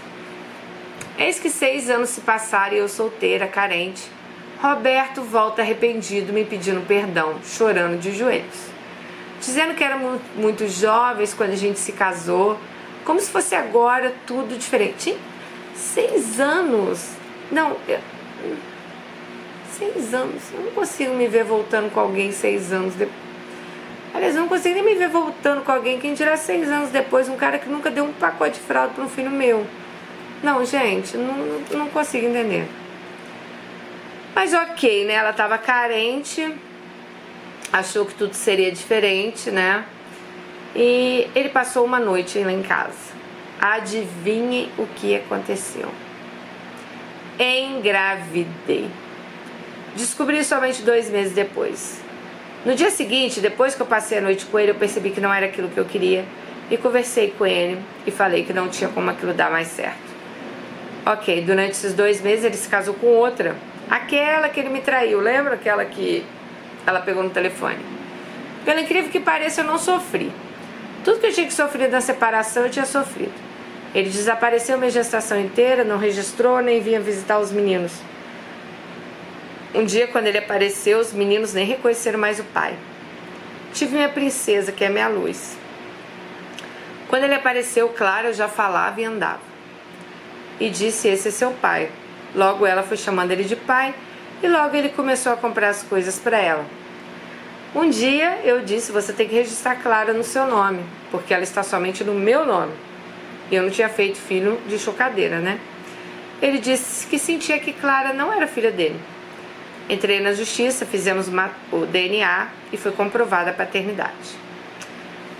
Eis que seis anos se passaram e eu solteira, carente. Roberto volta arrependido, me pedindo perdão, chorando de joelhos. Dizendo que éramos muito jovens quando a gente se casou, como se fosse agora tudo diferente. Seis anos! Não, eu, seis anos. Eu não consigo me ver voltando com alguém seis anos depois. Aliás, eu não consigo nem me ver voltando com alguém quem dirá seis anos depois, um cara que nunca deu um pacote de fralda para um filho meu. Não, gente, não, não consigo entender. Mas ok, né? Ela estava carente, achou que tudo seria diferente, né? E ele passou uma noite lá em casa. Adivinhe o que aconteceu? Engravidei. Descobri somente dois meses depois. No dia seguinte, depois que eu passei a noite com ele, eu percebi que não era aquilo que eu queria e conversei com ele e falei que não tinha como aquilo dar mais certo. Ok, durante esses dois meses ele se casou com outra, aquela que ele me traiu, lembra aquela que ela pegou no telefone? Pelo incrível que pareça, eu não sofri. Tudo que eu tinha que sofrer na separação eu tinha sofrido. Ele desapareceu minha gestação inteira, não registrou nem vinha visitar os meninos. Um dia, quando ele apareceu, os meninos nem reconheceram mais o pai. Tive minha princesa, que é minha luz. Quando ele apareceu, Clara já falava e andava. E disse: Esse é seu pai. Logo ela foi chamando ele de pai e logo ele começou a comprar as coisas para ela. Um dia eu disse: Você tem que registrar Clara no seu nome, porque ela está somente no meu nome. E eu não tinha feito filho de chocadeira, né? Ele disse que sentia que Clara não era filha dele Entrei na justiça, fizemos uma, o DNA e foi comprovada a paternidade.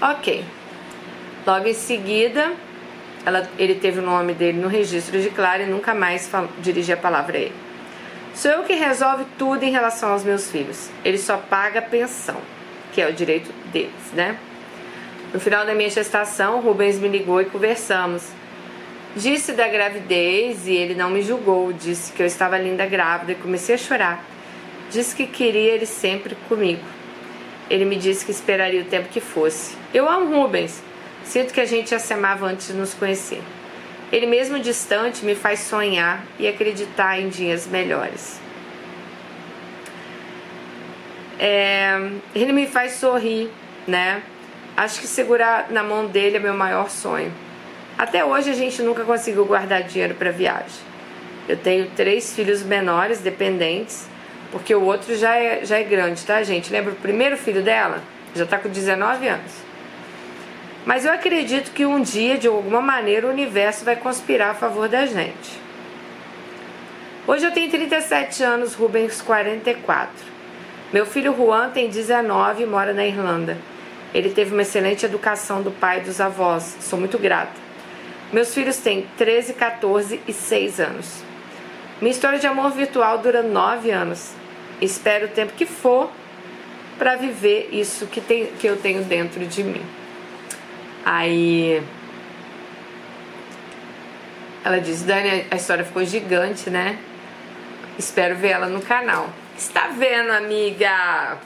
Ok. Logo em seguida, ela, ele teve o nome dele no registro de Clara e nunca mais dirigi a palavra a ele. Sou eu que resolve tudo em relação aos meus filhos. Ele só paga pensão, que é o direito deles, né? No final da minha gestação, Rubens me ligou e conversamos. Disse da gravidez e ele não me julgou. Disse que eu estava linda grávida e comecei a chorar. Disse que queria ele sempre comigo. Ele me disse que esperaria o tempo que fosse. Eu amo Rubens. Sinto que a gente já se amava antes de nos conhecer. Ele mesmo distante me faz sonhar e acreditar em dias melhores. É, ele me faz sorrir, né? Acho que segurar na mão dele é meu maior sonho. Até hoje a gente nunca conseguiu guardar dinheiro para viagem. Eu tenho três filhos menores, dependentes, porque o outro já é, já é grande, tá, gente? Lembra o primeiro filho dela? Já tá com 19 anos. Mas eu acredito que um dia, de alguma maneira, o universo vai conspirar a favor da gente. Hoje eu tenho 37 anos, Rubens 44. Meu filho Juan tem 19 e mora na Irlanda. Ele teve uma excelente educação do pai e dos avós. Sou muito grata. Meus filhos têm 13, 14 e 6 anos. Minha história de amor virtual dura 9 anos. Espero o tempo que for para viver isso que, tem, que eu tenho dentro de mim. Aí ela diz: Dani, a história ficou gigante, né? Espero ver ela no canal. Está vendo, amiga?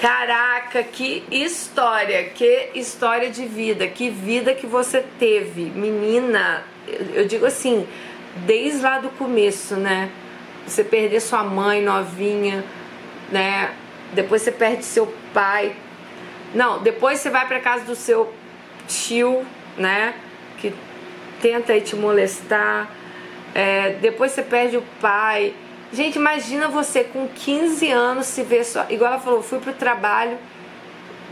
Caraca, que história, que história de vida, que vida que você teve, menina. Eu digo assim, desde lá do começo, né? Você perder sua mãe novinha, né? Depois você perde seu pai. Não, depois você vai para casa do seu tio, né? Que tenta te molestar. É, depois você perde o pai. Gente, imagina você com 15 anos se ver só. Igual ela falou, fui pro trabalho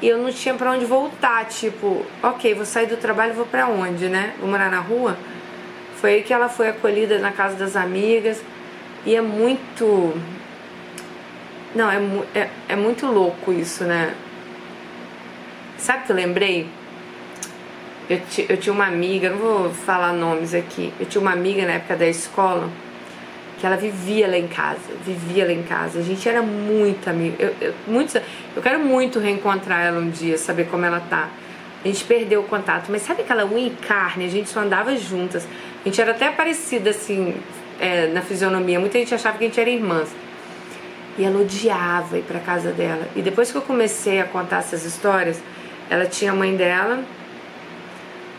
e eu não tinha para onde voltar. Tipo, ok, vou sair do trabalho vou para onde, né? Vou morar na rua? Foi aí que ela foi acolhida na casa das amigas. E é muito. Não, é, é, é muito louco isso, né? Sabe que eu lembrei? Eu, eu tinha uma amiga, não vou falar nomes aqui. Eu tinha uma amiga na época da escola que ela vivia lá em casa, vivia lá em casa. A gente era muito amiga. Eu, eu, muito, eu quero muito reencontrar ela um dia, saber como ela tá. A gente perdeu o contato, mas sabe aquela unha e carne? A gente só andava juntas. A gente era até parecida assim, é, na fisionomia. Muita gente achava que a gente era irmãs. E ela odiava ir para casa dela. E depois que eu comecei a contar essas histórias, ela tinha a mãe dela.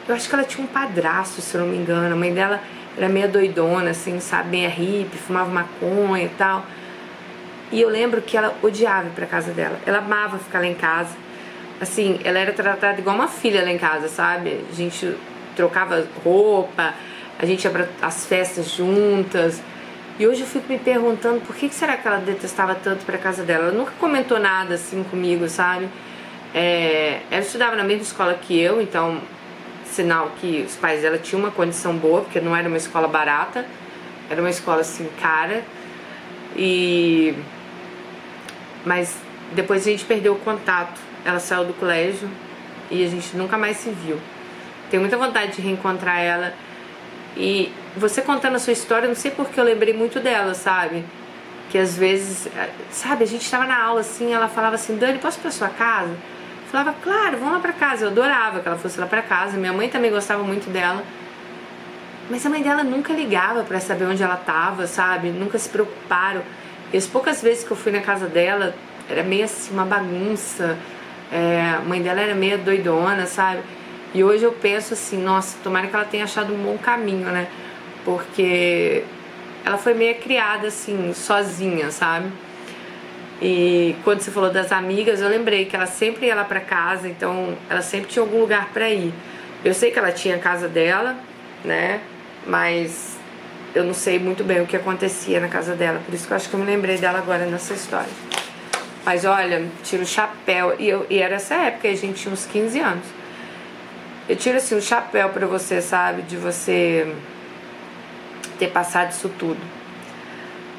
Eu acho que ela tinha um padrasto, se eu não me engano. A mãe dela era meio doidona, assim, sabe? Bem hippie, fumava maconha e tal. E eu lembro que ela odiava ir pra casa dela. Ela amava ficar lá em casa. Assim, ela era tratada igual uma filha lá em casa, sabe? A gente trocava roupa, a gente ia pra as festas juntas. E hoje eu fico me perguntando por que, será que ela detestava tanto pra casa dela. Ela nunca comentou nada assim comigo, sabe? É, ela estudava na mesma escola que eu, então sinal que os pais dela tinham uma condição boa, porque não era uma escola barata, era uma escola assim cara. E mas depois a gente perdeu o contato. Ela saiu do colégio e a gente nunca mais se viu. Tenho muita vontade de reencontrar ela. E você contando a sua história, não sei porque eu lembrei muito dela, sabe? Que às vezes, sabe, a gente estava na aula assim, ela falava assim: Dani, posso ir pra sua casa? Eu falava, claro, vamos lá pra casa. Eu adorava que ela fosse lá pra casa. Minha mãe também gostava muito dela. Mas a mãe dela nunca ligava para saber onde ela estava, sabe? Nunca se preocuparam. E as poucas vezes que eu fui na casa dela, era meio assim, uma bagunça. É, a mãe dela era meio doidona, sabe? E hoje eu penso assim, nossa, tomara que ela tenha achado um bom caminho, né? Porque ela foi meio criada assim, sozinha, sabe? E quando você falou das amigas, eu lembrei que ela sempre ia lá pra casa, então ela sempre tinha algum lugar para ir. Eu sei que ela tinha a casa dela, né? Mas eu não sei muito bem o que acontecia na casa dela, por isso que eu acho que eu me lembrei dela agora nessa história. Mas olha, tiro o chapéu, e, eu, e era essa época, a gente tinha uns 15 anos. Eu tiro assim o chapéu pra você, sabe? De você ter passado isso tudo.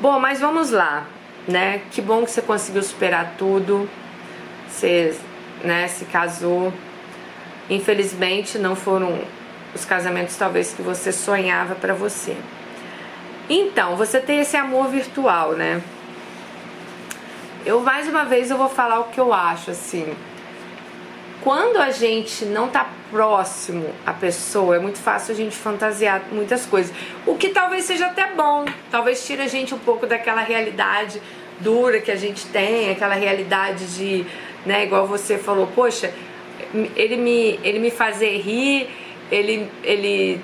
Bom, mas vamos lá, né? Que bom que você conseguiu superar tudo. Você, né, se casou. Infelizmente não foram os casamentos talvez que você sonhava para você. Então, você tem esse amor virtual, né? Eu mais uma vez eu vou falar o que eu acho assim. Quando a gente não tá próximo à pessoa, é muito fácil a gente fantasiar muitas coisas. O que talvez seja até bom, talvez tire a gente um pouco daquela realidade dura que a gente tem, aquela realidade de, né, igual você falou, poxa, ele me, ele me fazer rir, ele, ele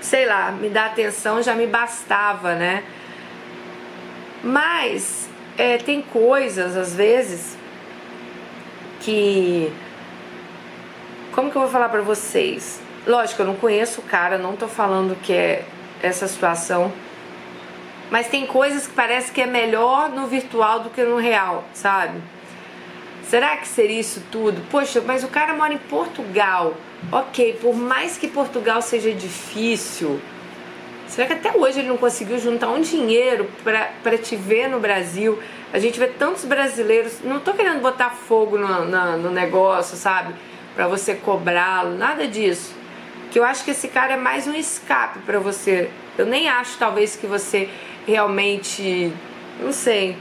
sei lá, me dar atenção já me bastava, né? Mas é, tem coisas, às vezes, que. Como que eu vou falar pra vocês? Lógico, eu não conheço o cara, não tô falando que é essa situação. Mas tem coisas que parece que é melhor no virtual do que no real, sabe? Será que seria isso tudo? Poxa, mas o cara mora em Portugal. Ok, por mais que Portugal seja difícil, será que até hoje ele não conseguiu juntar um dinheiro para te ver no Brasil? A gente vê tantos brasileiros. Não tô querendo botar fogo no, no, no negócio, sabe? Para você cobrá-lo, nada disso. Que eu acho que esse cara é mais um escape para você. Eu nem acho, talvez, que você realmente. Não sei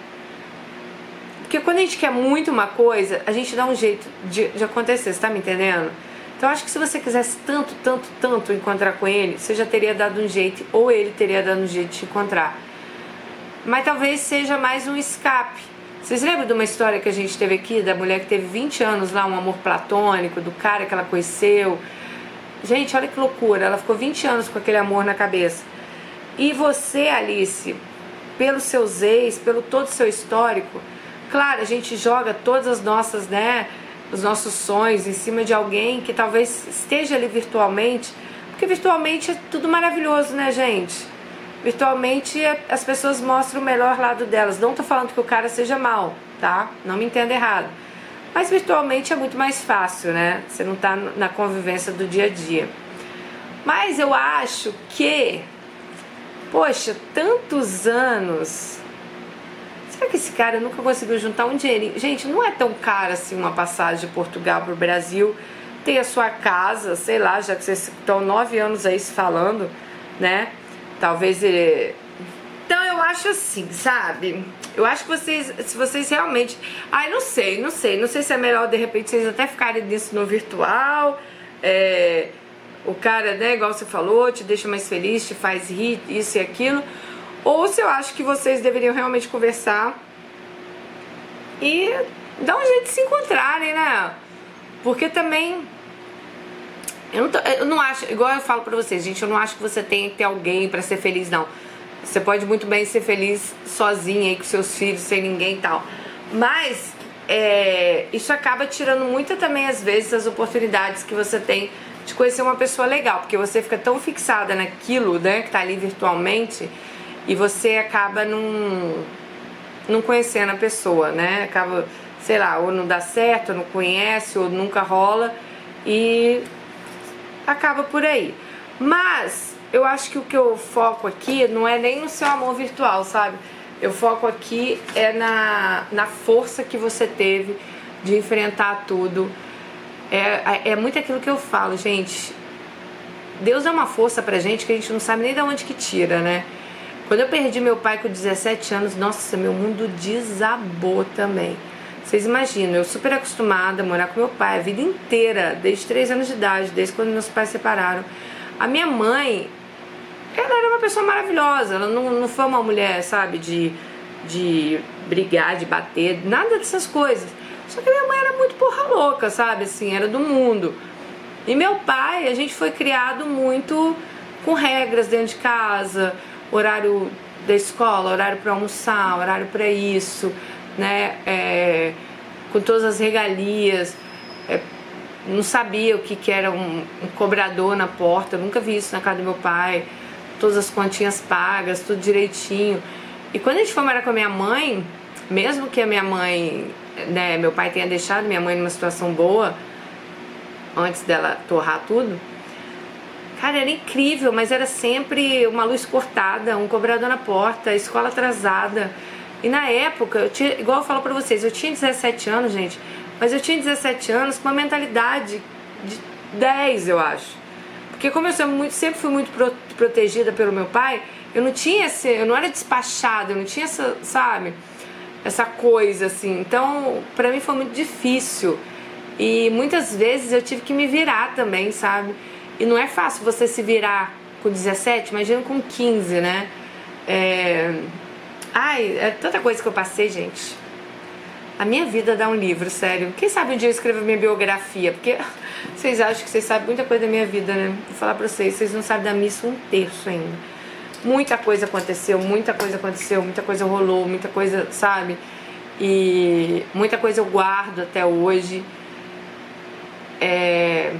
porque quando a gente quer muito uma coisa, a gente dá um jeito de, de acontecer, você tá me entendendo? Então acho que se você quisesse tanto, tanto, tanto encontrar com ele, você já teria dado um jeito, ou ele teria dado um jeito de te encontrar. Mas talvez seja mais um escape. Vocês lembram de uma história que a gente teve aqui, da mulher que teve 20 anos lá, um amor platônico, do cara que ela conheceu? Gente, olha que loucura, ela ficou 20 anos com aquele amor na cabeça. E você, Alice, pelos seus ex, pelo todo o seu histórico, Claro, a gente joga todas as nossas, né, os nossos sonhos em cima de alguém que talvez esteja ali virtualmente, porque virtualmente é tudo maravilhoso, né, gente? Virtualmente é, as pessoas mostram o melhor lado delas. Não tô falando que o cara seja mal, tá? Não me entenda errado. Mas virtualmente é muito mais fácil, né? Você não tá na convivência do dia a dia. Mas eu acho que, poxa, tantos anos será que esse cara nunca conseguiu juntar um dinheirinho? Gente, não é tão caro assim uma passagem de Portugal para o Brasil. Ter a sua casa, sei lá, já que vocês estão nove anos aí se falando, né? Talvez ele. Então eu acho assim, sabe? Eu acho que vocês, se vocês realmente. Ai, não sei, não sei. Não sei se é melhor de repente vocês até ficarem nisso no virtual. É, o cara, né, igual você falou, te deixa mais feliz, te faz rir, isso e aquilo ou se eu acho que vocês deveriam realmente conversar e dá um jeito de se encontrarem, né? Porque também eu não, tô, eu não acho, igual eu falo pra vocês, gente, eu não acho que você tem que ter alguém para ser feliz, não. Você pode muito bem ser feliz sozinha aí com seus filhos, sem ninguém e tal. Mas é, isso acaba tirando muito também, às vezes, as oportunidades que você tem de conhecer uma pessoa legal, porque você fica tão fixada naquilo, né, que tá ali virtualmente, e você acaba não, não conhecendo a pessoa, né? Acaba, sei lá, ou não dá certo, ou não conhece, ou nunca rola, e acaba por aí. Mas eu acho que o que eu foco aqui não é nem no seu amor virtual, sabe? Eu foco aqui é na, na força que você teve de enfrentar tudo. É, é muito aquilo que eu falo, gente. Deus é uma força pra gente que a gente não sabe nem de onde que tira, né? Quando eu perdi meu pai com 17 anos, nossa, meu mundo desabou também. Vocês imaginam, eu super acostumada a morar com meu pai a vida inteira, desde 3 anos de idade, desde quando meus pais separaram. A minha mãe, ela era uma pessoa maravilhosa, ela não, não foi uma mulher, sabe, de, de brigar, de bater, nada dessas coisas. Só que minha mãe era muito porra louca, sabe, assim, era do mundo. E meu pai, a gente foi criado muito com regras dentro de casa, horário da escola, horário para almoçar, horário para isso né, é, com todas as regalias. É, não sabia o que, que era um, um, cobrador na porta, nunca vi isso na casa do meu pai. Todas as continhas pagas, tudo direitinho. E quando a gente foi morar com a minha mãe, mesmo que a minha mãe, né, meu pai tenha deixado minha mãe numa situação boa, antes dela torrar tudo, Cara, era incrível, mas era sempre uma luz cortada, um cobrador na porta, escola atrasada. E na época, eu tinha, igual eu falo pra vocês, eu tinha 17 anos, gente, mas eu tinha 17 anos com uma mentalidade de 10, eu acho. Porque como eu sempre, fui muito pro, protegida pelo meu pai, eu não tinha esse, eu não era despachada, eu não tinha essa, sabe, essa coisa assim. Então, pra mim foi muito difícil. E muitas vezes eu tive que me virar também, sabe? E não é fácil você se virar com 17, imagina com 15, né? É, Ai, é tanta coisa que eu passei, gente. A minha vida dá um livro, sério. Quem sabe um dia eu escrevo minha biografia, porque vocês acham que vocês sabem muita coisa da minha vida, né? Vou falar pra vocês, vocês não sabem da missa um terço ainda. Muita coisa aconteceu, muita coisa aconteceu, muita coisa rolou, muita coisa, sabe? E muita coisa eu guardo até hoje. É...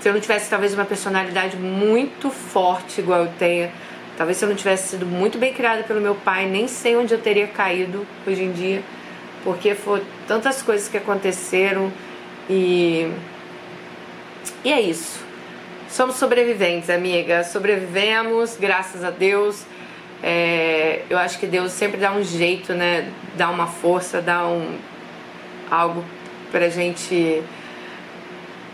Se eu não tivesse talvez uma personalidade muito forte igual eu tenho, Talvez se eu não tivesse sido muito bem criada pelo meu pai, nem sei onde eu teria caído hoje em dia, porque foram tantas coisas que aconteceram e e é isso. Somos sobreviventes, amiga. Sobrevivemos, graças a Deus. É, eu acho que Deus sempre dá um jeito, né? Dá uma força, dá um algo pra gente,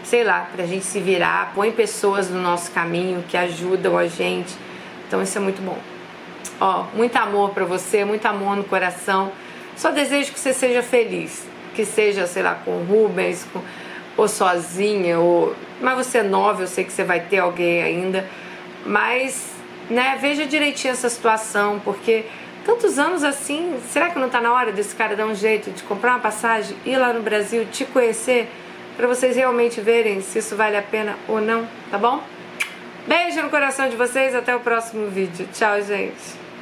sei lá, pra gente se virar, põe pessoas no nosso caminho que ajudam a gente então isso é muito bom. Ó, muito amor para você, muito amor no coração. Só desejo que você seja feliz, que seja, sei lá, com Rubens, com, ou sozinha, ou mas você é nova, eu sei que você vai ter alguém ainda, mas né, veja direitinho essa situação, porque tantos anos assim, será que não está na hora desse cara dar um jeito de comprar uma passagem, ir lá no Brasil, te conhecer, para vocês realmente verem se isso vale a pena ou não, tá bom? Beijo no coração de vocês, até o próximo vídeo. Tchau, gente.